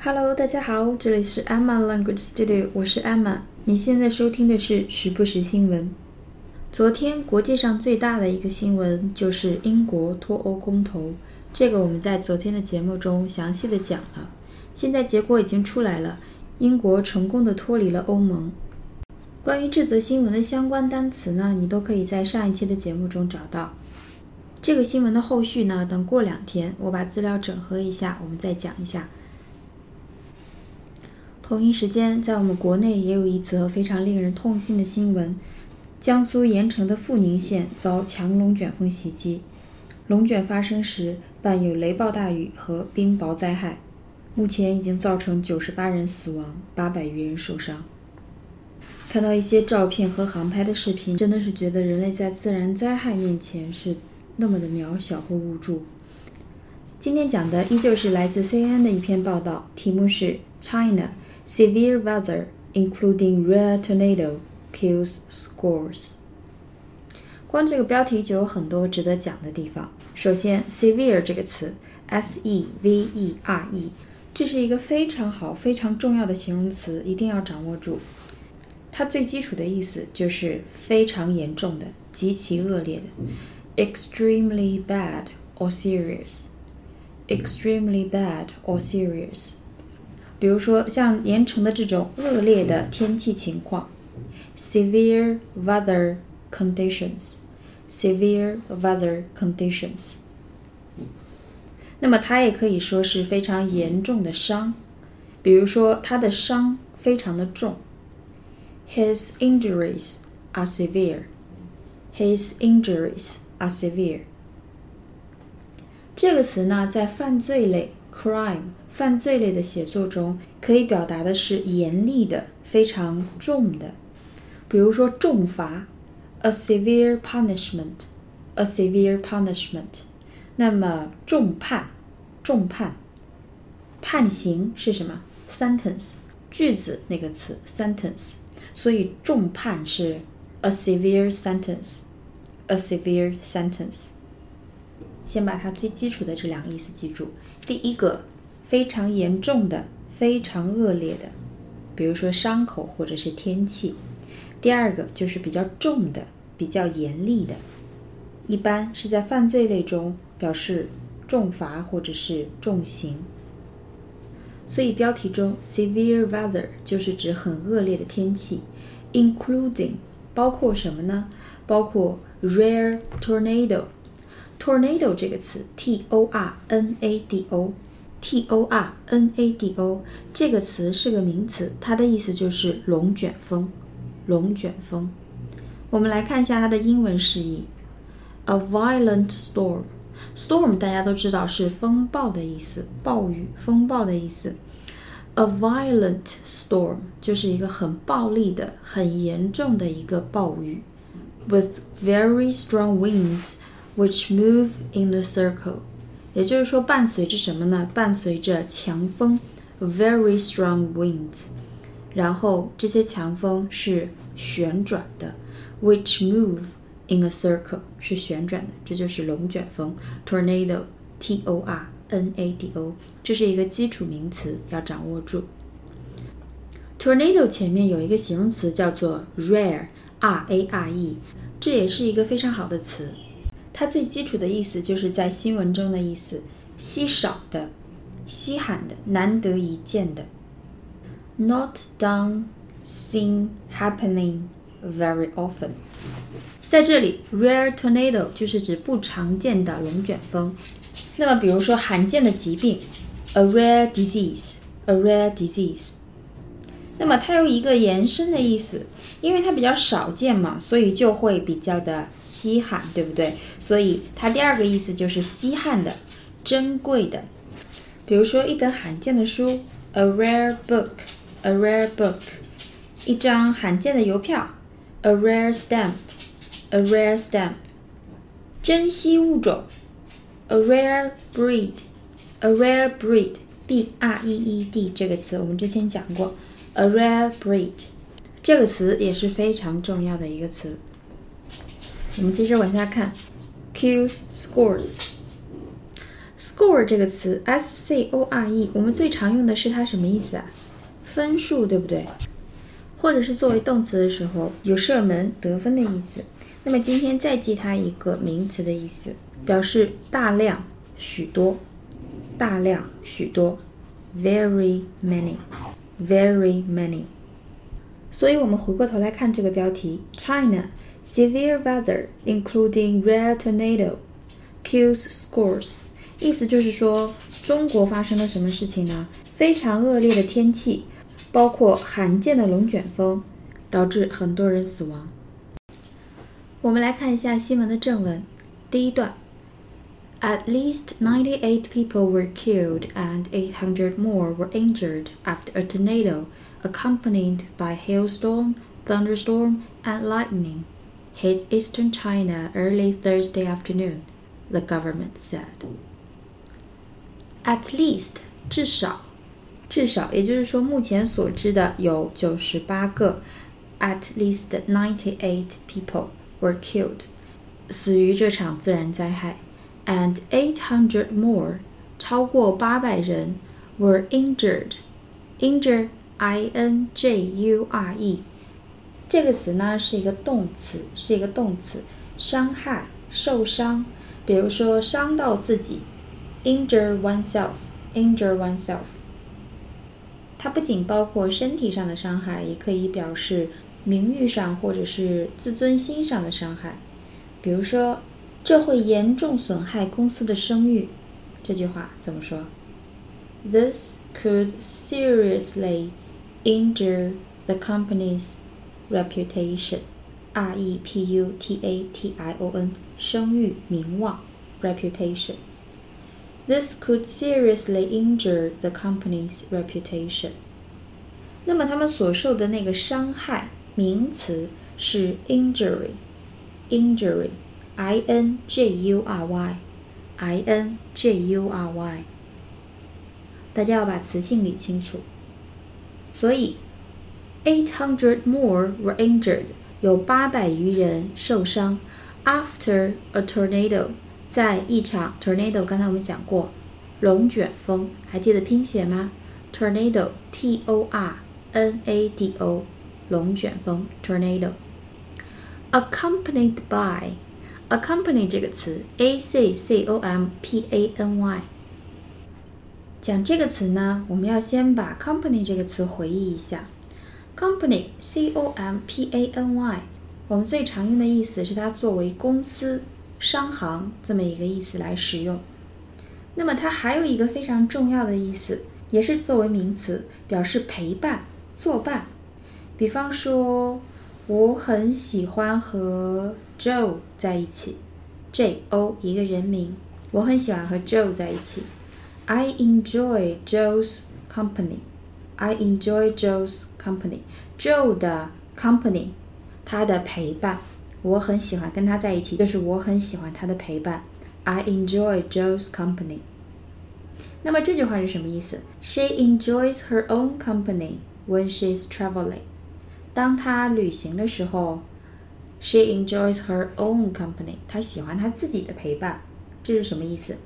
Hello，大家好，这里是 Emma Language Studio，我是 Emma。你现在收听的是时不时新闻。昨天国际上最大的一个新闻就是英国脱欧公投，这个我们在昨天的节目中详细的讲了。现在结果已经出来了，英国成功的脱离了欧盟。关于这则新闻的相关单词呢，你都可以在上一期的节目中找到。这个新闻的后续呢，等过两天我把资料整合一下，我们再讲一下。同一时间，在我们国内也有一则非常令人痛心的新闻：江苏盐城的阜宁县遭强龙卷风袭击，龙卷发生时伴有雷暴大雨和冰雹灾害，目前已经造成九十八人死亡，八百余人受伤。看到一些照片和航拍的视频，真的是觉得人类在自然灾害面前是那么的渺小和无助。今天讲的依旧是来自 CNN 的一篇报道，题目是 China。Severe weather, including rare tornado, kills scores。光这个标题就有很多值得讲的地方。首先，severe 这个词，S-E-V-E-R-E，这是一个非常好、非常重要的形容词，一定要掌握住。它最基础的意思就是非常严重的、极其恶劣的，extremely bad or serious。extremely bad or serious。 比如说像盐城的这种恶劣的天气情况，severe weather conditions，severe weather conditions。那么它也可以说是非常严重的伤，比如说他的伤非常的重，His injuries are severe. His injuries are severe. 这个词呢，在犯罪类 crime。 犯罪类的写作中，可以表达的是严厉的、非常重的，比如说重罚，a severe punishment，a severe punishment。那么重判，重判，判刑是什么？sentence，句子那个词，sentence。所以重判是 a severe sentence，a severe sentence。先把它最基础的这两个意思记住。第一个。非常严重的、非常恶劣的，比如说伤口或者是天气。第二个就是比较重的、比较严厉的，一般是在犯罪类中表示重罚或者是重刑。所以标题中 severe weather 就是指很恶劣的天气，including 包括什么呢？包括 rare tornado。tornado 这个词，t o r n a d o。T O R N A D O 这个词是个名词，它的意思就是龙卷风。龙卷风，我们来看一下它的英文释义：a violent storm。storm 大家都知道是风暴的意思，暴雨、风暴的意思。a violent storm 就是一个很暴力的、很严重的一个暴雨，with very strong winds which move in a circle。也就是说，伴随着什么呢？伴随着强风，very strong winds，然后这些强风是旋转的，which move in a circle 是旋转的，这就是龙卷风，tornado，t o r n a d o，这是一个基础名词，要掌握住。tornado 前面有一个形容词叫做 rare，r a r e，这也是一个非常好的词。它最基础的意思就是在新闻中的意思，稀少的、稀罕的、难得一见的。Not done, seen happening very often。在这里，rare tornado 就是指不常见的龙卷风。那么，比如说罕见的疾病，a rare disease，a rare disease。那么它有一个延伸的意思，因为它比较少见嘛，所以就会比较的稀罕，对不对？所以它第二个意思就是稀罕的、珍贵的。比如说一本罕见的书，a rare book，a rare book；一张罕见的邮票，a rare stamp，a rare stamp；珍稀物种，a rare breed，a rare breed，b r e e d 这个词我们之前讲过。A rare breed，这个词也是非常重要的一个词。我们接着往下看，kills scores。score 这个词，s c o r e，我们最常用的是它什么意思啊？分数，对不对？或者是作为动词的时候，有射门、得分的意思。那么今天再记它一个名词的意思，表示大量、许多、大量、许多，very many Very many。所以我们回过头来看这个标题：China severe weather including rare tornado kills scores。意思就是说，中国发生了什么事情呢？非常恶劣的天气，包括罕见的龙卷风，导致很多人死亡。我们来看一下新闻的正文，第一段 ：At least ninety-eight people were killed and eight hundred more were injured after a tornado, accompanied by hailstorm, thunderstorm, and lightning, hit eastern China early Thursday afternoon. The government said. At least 至少，至少，也就是说，目前所知的有九十八个。At least ninety-eight people were killed，死于这场自然灾害。 And eight hundred more，超过八百人，were injured。injure，i n j u r e，这个词呢是一个动词，是一个动词，伤害、受伤。比如说，伤到自己。injure oneself，injure oneself，它不仅包括身体上的伤害，也可以表示名誉上或者是自尊心上的伤害。比如说，这会严重损害公司的声誉。这句话怎么说？This could seriously injure the company's reputation. R E P U T A T I O N，声誉、名望，reputation。This could seriously injure the company's reputation。那么他们所受的那个伤害，名词是 injury. Injury. I N J U R Y，I N J U R Y，大家要把词性理清楚。所以，eight hundred more were injured，有八百余人受伤。After a tornado。在一场 tornado，刚才我们讲过，龙卷风，还记得拼写吗？tornado，t o r n a d o，龙卷风，tornado。accompanied by "accompany" 这个词，a c c o m p a n y。讲这个词呢，我们要先把 company 这个词回忆一下。company，c o m p a n y，我们最常用的意思是它作为公司。商行这么一个意思来使用，那么它还有一个非常重要的意思，也是作为名词，表示陪伴、作伴。比方说，我很喜欢和 Joe 在一起，J O 一个人名，我很喜欢和 Joe 在一起。I enjoy Joe's company. I enjoy Joe's company. Joe 的 company，他的陪伴。我很喜欢跟他在一起，就是我很喜欢他的陪伴。I enjoy Joe's company。那么这句话是什么意思？She enjoys her own company when she's traveling。当她旅行的时候，She enjoys her own company。她喜欢她自己的陪伴。这是什么意思？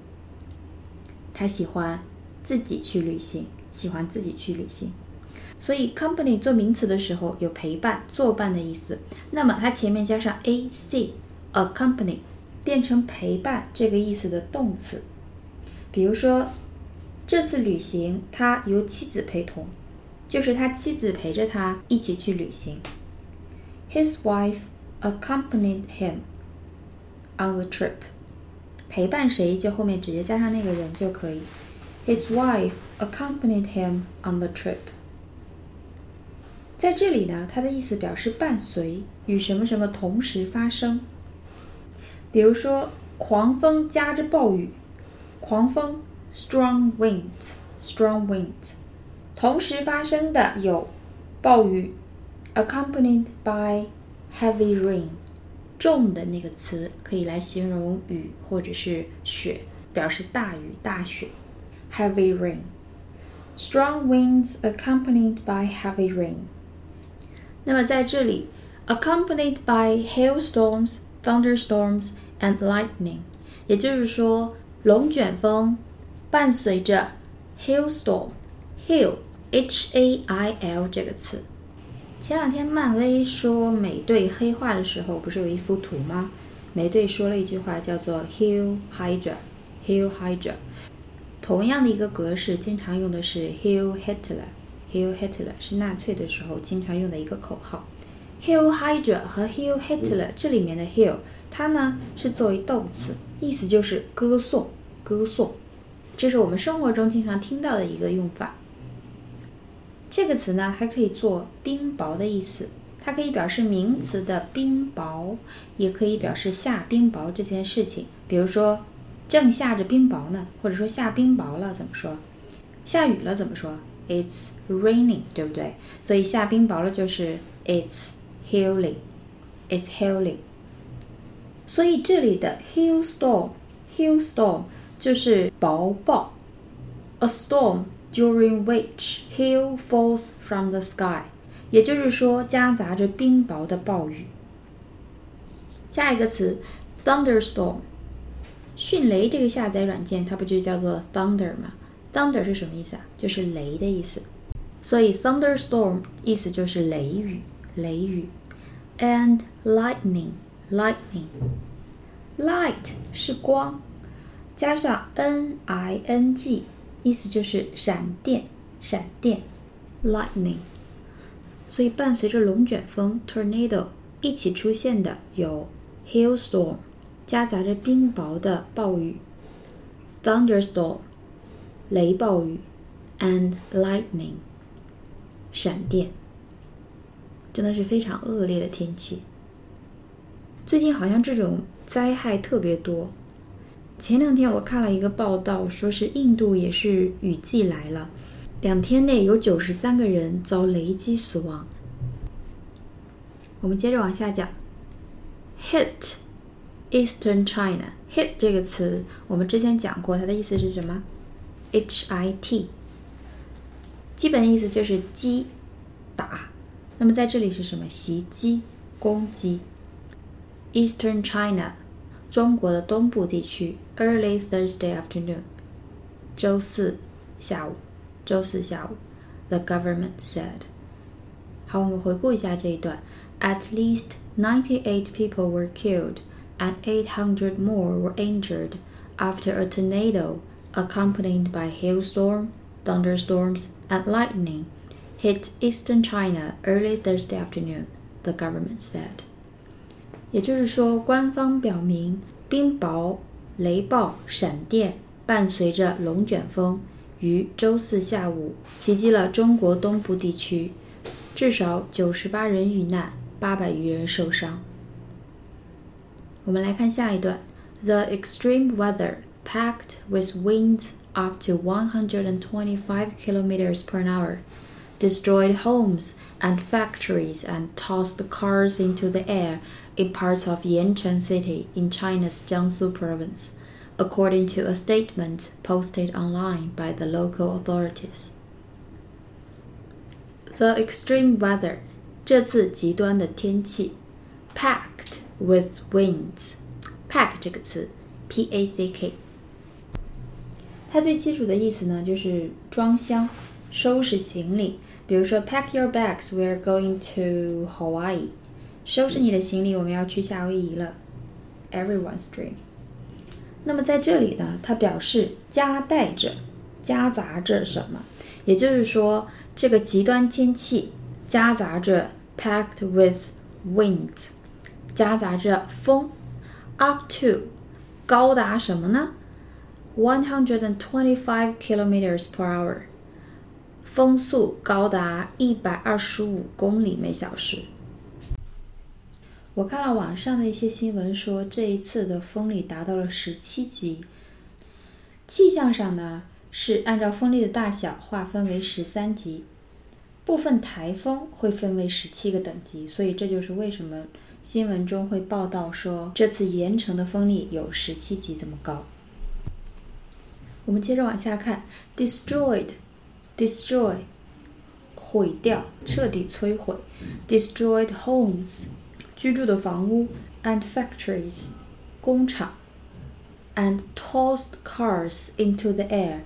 她喜欢自己去旅行，喜欢自己去旅行。所以，company 做名词的时候有陪伴、作伴的意思。那么它前面加上 a c，a company，变成陪伴这个意思的动词。比如说，这次旅行他由妻子陪同，就是他妻子陪着他一起去旅行。His wife accompanied him on the trip。陪伴谁就后面直接加上那个人就可以。His wife accompanied him on the trip。在这里呢，它的意思表示伴随与什么什么同时发生。比如说，狂风夹着暴雨，狂风 （strong winds），strong winds，同时发生的有暴雨，accompanied by Heavy rain，重的那个词可以来形容雨或者是雪，表示大雨大雪，heavy rain，strong winds accompanied by heavy rain。那么在这里，accompanied by hailstorms, thunderstorms and lightning，也就是说，龙卷风、伴随着 hailstorm，hail，h-a-i-l 这个词。前两天漫威说美队黑化的时候，不是有一幅图吗？美队说了一句话，叫做 “Hail Hydra”，Hail Hydra。同样的一个格式，经常用的是 “Hail Hitler”，Hail Hitler 是纳粹的时候经常用的一个口号。“Hail Hydra” 和 “Hail Hitler” 这里面的 “Hail”，它呢是作为动词，意思就是歌颂、歌颂。这是我们生活中经常听到的一个用法。这个词呢，还可以做冰雹的意思，它可以表示名词的冰雹，也可以表示下冰雹这件事情。比如说，正下着冰雹呢，或者说下冰雹了，怎么说？下雨了怎么说？It's raining，对不对？所以下冰雹了就是 It's hailing，It's hailing。所以这里的 hailstorm，hailstorm 就是雹暴，a storm。During which hail falls from the sky，也就是说夹杂着冰雹的暴雨。下一个词 thunderstorm，迅雷这个下载软件它不就叫做 thunder 吗？thunder 是什么意思啊？就是雷的意思。所以 thunderstorm 意思就是雷雨，雷雨。And lightning，lightning，light 是光，加上 n i n g。意思就是闪电，闪电，lightning。所以伴随着龙卷风 （tornado） 一起出现的有 hailstorm，夹杂着冰雹的暴雨；thunderstorm，雷暴雨；and lightning，闪电。真的是非常恶劣的天气。最近好像这种灾害特别多。前两天我看了一个报道，说是印度也是雨季来了，两天内有九十三个人遭雷击死亡。我们接着往下讲，hit Eastern China。hit 这个词我们之前讲过，它的意思是什么？H I T，基本意思就是击打。那么在这里是什么？袭击、攻击。Eastern China。中国的东部地区，early Thursday afternoon，周四下午，周四下午，the government said。好，我们回顾一下这一段。At least ninety-eight people were killed and eight hundred more were injured after a tornado, accompanied by hailstorm, thunderstorms, and lightning, hit eastern China early Thursday afternoon. The government said. 也就是说，官方表明，冰雹、雷暴、闪电伴随着龙卷风，于周四下午袭击了中国东部地区，至少九十八人遇难，八百余人受伤。我们来看下一段：The extreme weather, packed with winds up to 125 kilometers per hour, destroyed homes and factories and tossed cars into the air in parts of Yancheng City in China's Jiangsu province, according to a statement posted online by the local authorities. The extreme weather，这次极端的天气，packed with winds。pack 这个词，p a c k，它最基础的意思呢，就是装箱、收拾行李。比如说，pack your bags, we're going to Hawaii。 收拾你的行李，我们要去夏威夷了。Everyone's dream。那么在这里呢，它表示夹带着、夹杂着什么？也就是说，这个极端天气夹杂着 packed with winds，夹杂着风，up to 高达什么呢？One hundred and twenty-five kilometers per hour，风速高达一百二十五公里每小时。我看了网上的一些新闻，说这一次的风力达到了十七级。气象上呢是按照风力的大小划分为十三级，部分台风会分为十七个等级，所以这就是为什么新闻中会报道说这次盐城的风力有十七级这么高。我们接着往下看，destroyed，destroy，毁掉，彻底摧毁，destroyed homes。居住的房屋，and factories，工厂 and tossed cars into the air。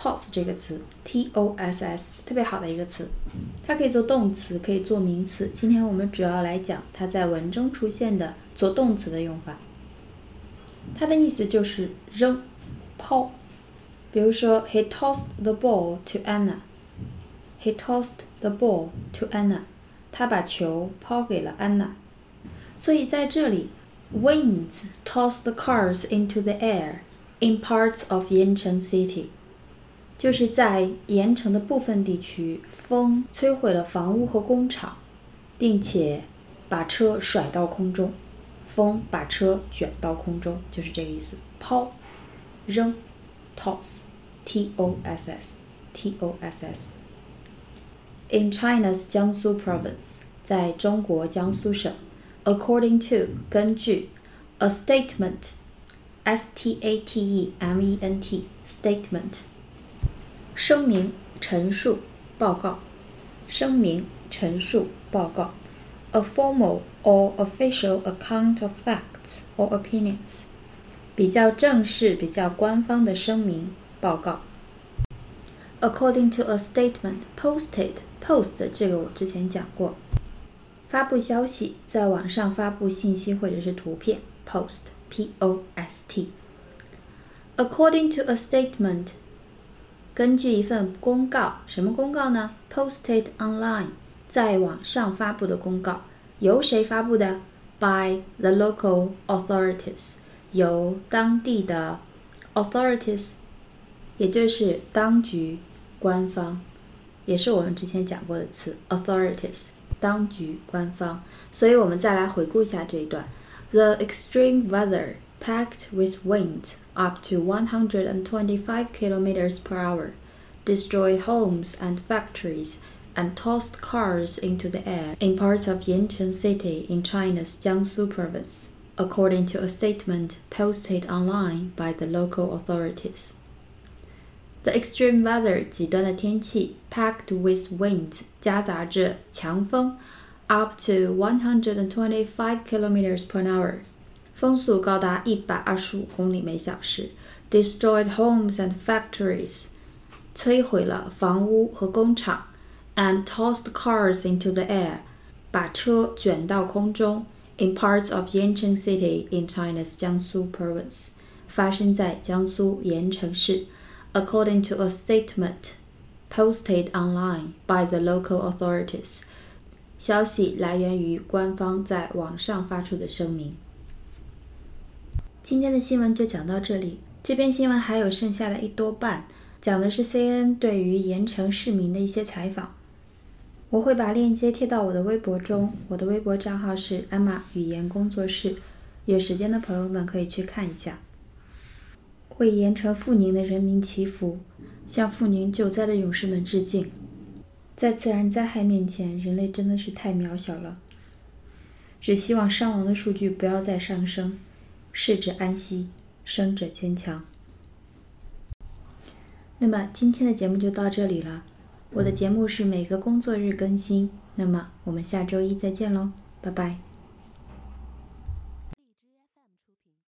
toss 这个词，t o s s，特别好的一个词，它可以做动词，可以做名词。今天我们主要来讲它在文中出现的做动词的用法。它的意思就是扔、抛。比如说，He tossed the ball to Anna。He tossed the ball to Anna。他把球抛给了安娜。所以在这里，winds toss the cars into the air in parts of Yancheng City。就是在盐城的部分地区，风摧毁了房屋和工厂，并且把车甩到空中。风把车卷到空中，就是这个意思。抛、扔，toss，t o s s，t o s s。In China's Jiangsu province，在中国江苏省 ，according to 根据，a statement，s t a t e m e n t，statement。声明、陈述、报告。声明、陈述、报告。A formal or official account of facts or opinions。比较正式、比较官方的声明、报告。According to a statement posted, post 这个我之前讲过， 发布消息，在网上发布信息或者是图片。Post, p-o-s-t。According to a statement 根据一份公告，什么公告呢？Posted online，在网上发布的公告，由谁发布的？By the local authorities，由当地的 authorities，也就是当局、官方，也是我们之前讲过的词，authorities，当局、官方。所以我们再来回顾一下这一段：The extreme weather packed with winds up to 125 kilometers per hour, destroyed homes and factories, and tossed cars into the air in parts of Yancheng City in China's Jiangsu province, according to a statement posted online by the local authorities. The extreme weather 极端的天气 packed with winds 夹杂着强风 up to 125 kilometers per hour 风速高达一百二十五公里每小时，destroyed homes and factories，摧毁了房屋和工厂，and tossed cars into the air，把车卷到空中。In parts of Yancheng City in China's Jiangsu province，发生在江苏盐城市。 According to a statement posted online by the local authorities，消息来源于官方在网上发出的声明。今天的新闻就讲到这里。这篇新闻还有剩下的一多半，讲的是 CNN 对于盐城市民的一些采访。我会把链接贴到我的微博中，我的微博账号是 Emma 语言工作室，有时间的朋友们可以去看一下。为盐城阜宁的人民祈福，向阜宁救灾的勇士们致敬。在自然灾害面前，人类真的是太渺小了。只希望伤亡的数据不要再上升。逝者安息，生者坚强。那么今天的节目就到这里了。我的节目是每个工作日更新，那么我们下周一再见喽，拜拜。